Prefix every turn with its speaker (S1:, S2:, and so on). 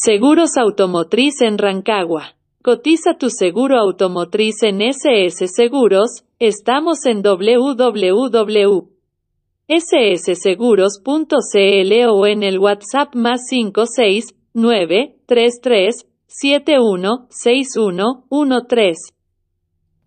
S1: Seguros Automotriz en Rancagua. Cotiza tu seguro automotriz en SS Seguros, estamos en www.ssseguros.cl o en el WhatsApp más 56 33 71 61